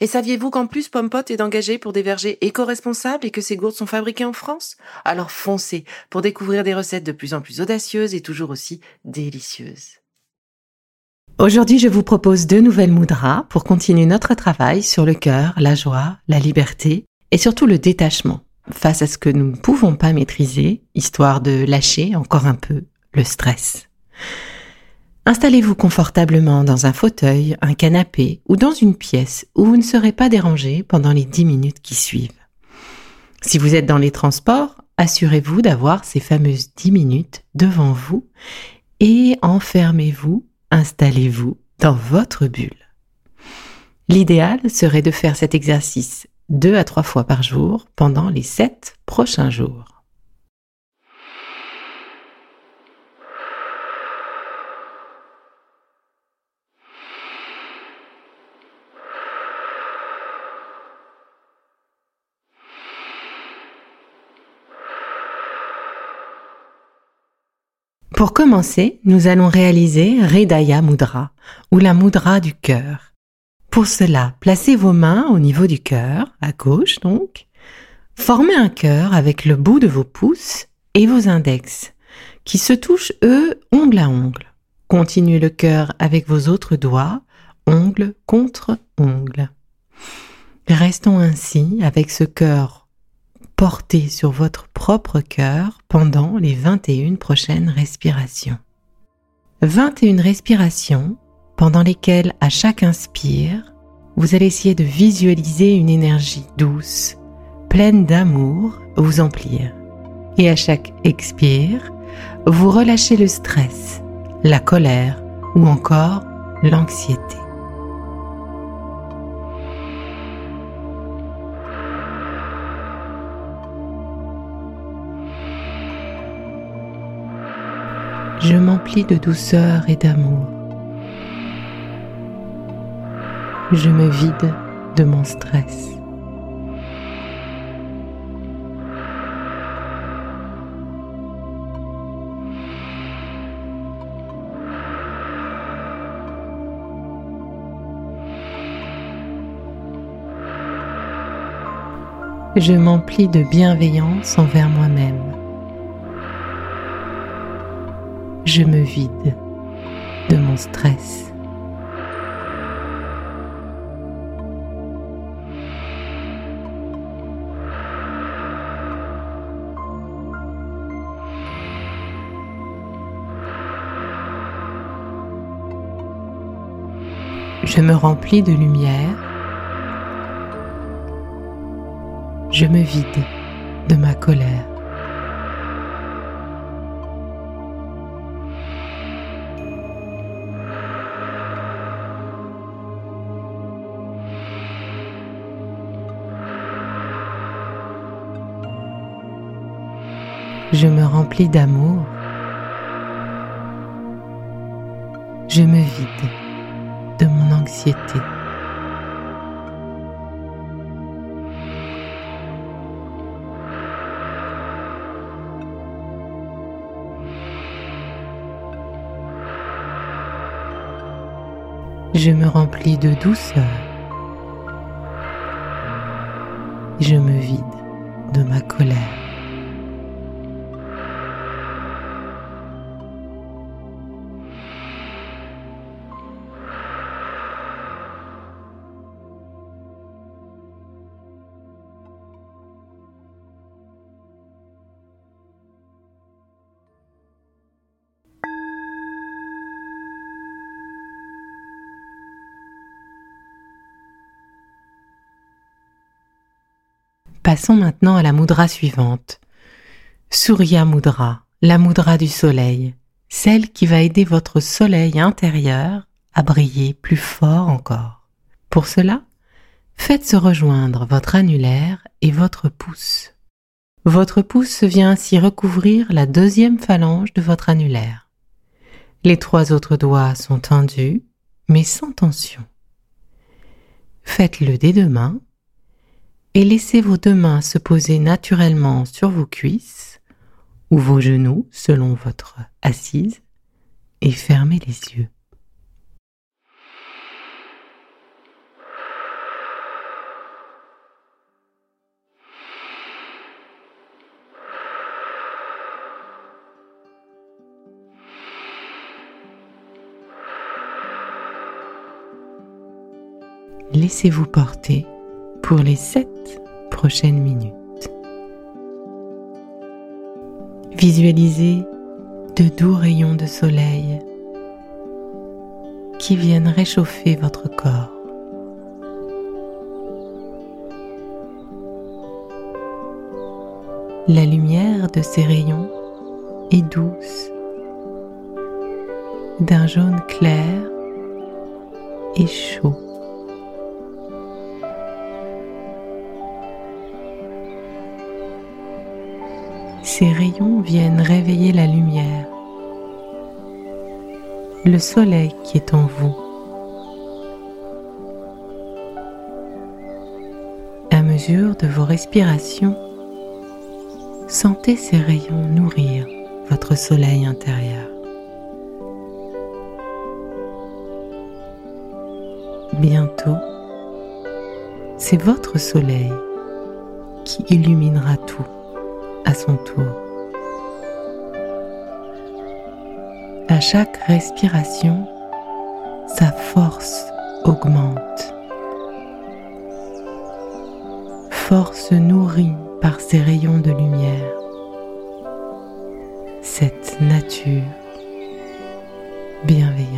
Et saviez-vous qu'en plus Pompot est engagé pour des vergers éco-responsables et que ces gourdes sont fabriquées en France? Alors foncez pour découvrir des recettes de plus en plus audacieuses et toujours aussi délicieuses. Aujourd'hui, je vous propose deux nouvelles moudras pour continuer notre travail sur le cœur, la joie, la liberté et surtout le détachement face à ce que nous ne pouvons pas maîtriser, histoire de lâcher encore un peu le stress. Installez-vous confortablement dans un fauteuil, un canapé ou dans une pièce où vous ne serez pas dérangé pendant les dix minutes qui suivent. Si vous êtes dans les transports, assurez-vous d'avoir ces fameuses dix minutes devant vous et enfermez-vous, installez-vous dans votre bulle. L'idéal serait de faire cet exercice deux à trois fois par jour pendant les sept prochains jours. Pour commencer, nous allons réaliser Hridaya Mudra, ou la Mudra du cœur. Pour cela, placez vos mains au niveau du cœur, à gauche donc. Formez un cœur avec le bout de vos pouces et vos index, qui se touchent, eux, ongle à ongle. Continuez le cœur avec vos autres doigts, ongle contre ongle. Restons ainsi avec ce cœur portez sur votre propre cœur pendant les 21 prochaines respirations. 21 respirations pendant lesquelles à chaque inspire, vous allez essayer de visualiser une énergie douce, pleine d'amour, vous emplir. Et à chaque expire, vous relâchez le stress, la colère ou encore l'anxiété. Je m'emplis de douceur et d'amour. Je me vide de mon stress. Je m'emplis de bienveillance envers moi-même. Je me vide de mon stress. Je me remplis de lumière. Je me vide de ma colère. Je me remplis d'amour, je me vide de mon anxiété. Je me remplis de douceur. Je me vide de ma colère. Passons maintenant à la mudra suivante. Surya Mudra, la mudra du soleil, celle qui va aider votre soleil intérieur à briller plus fort encore. Pour cela, faites se rejoindre votre annulaire et votre pouce. Votre pouce vient ainsi recouvrir la deuxième phalange de votre annulaire. Les trois autres doigts sont tendus, mais sans tension. Faites-le des deux mains et laissez vos deux mains se poser naturellement sur vos cuisses ou vos genoux selon votre assise et fermez les yeux. Laissez-vous porter pour les sept prochaines minutes. Visualisez de doux rayons de soleil qui viennent réchauffer votre corps. La lumière de ces rayons est douce, d'un jaune clair et chaud. Ces rayons viennent réveiller la lumière, le soleil qui est en vous. À mesure de vos respirations, sentez ces rayons nourrir votre soleil intérieur. Bientôt, c'est votre soleil qui illuminera tout à son tour. À chaque respiration, sa force augmente. Force nourrie par ces rayons de lumière. Cette nature bienveillante.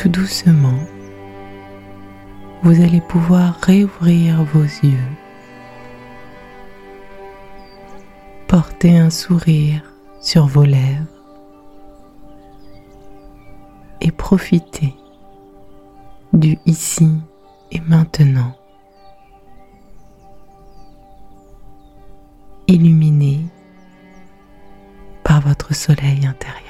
Tout doucement, vous allez pouvoir réouvrir vos yeux, porter un sourire sur vos lèvres et profiter du ici et maintenant, illuminé par votre soleil intérieur.